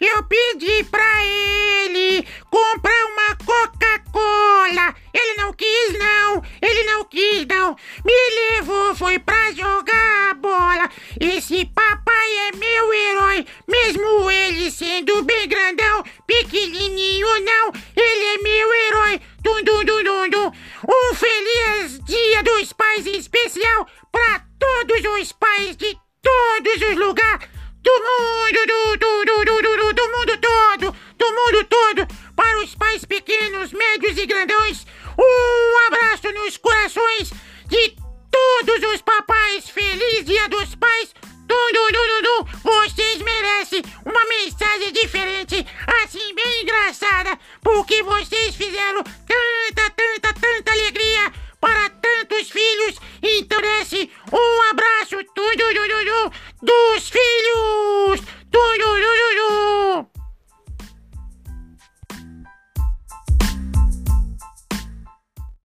eu pedi pra ele comprar uma Coca-Cola. Ele não quis, não. Ele não quis, não. Me levou, foi pra jogar a bola. Esse papai é meu herói, mesmo ele sendo bem grandão, pequenininho não. Ele é meu herói. Dum, dum, dum, dum, dum. Um feliz Dia dos Pais especial pra todos os pais de todos os lugares pequenos, médios e grandões, um abraço nos corações de todos os papais. Feliz Dia dos Pais! Dum, Vocês merecem uma mensagem diferente, assim bem engraçada, porque vocês fizeram tanta, tanta, tanta alegria para tantos filhos. Então, merece um abraço dum, dum, dos filhos.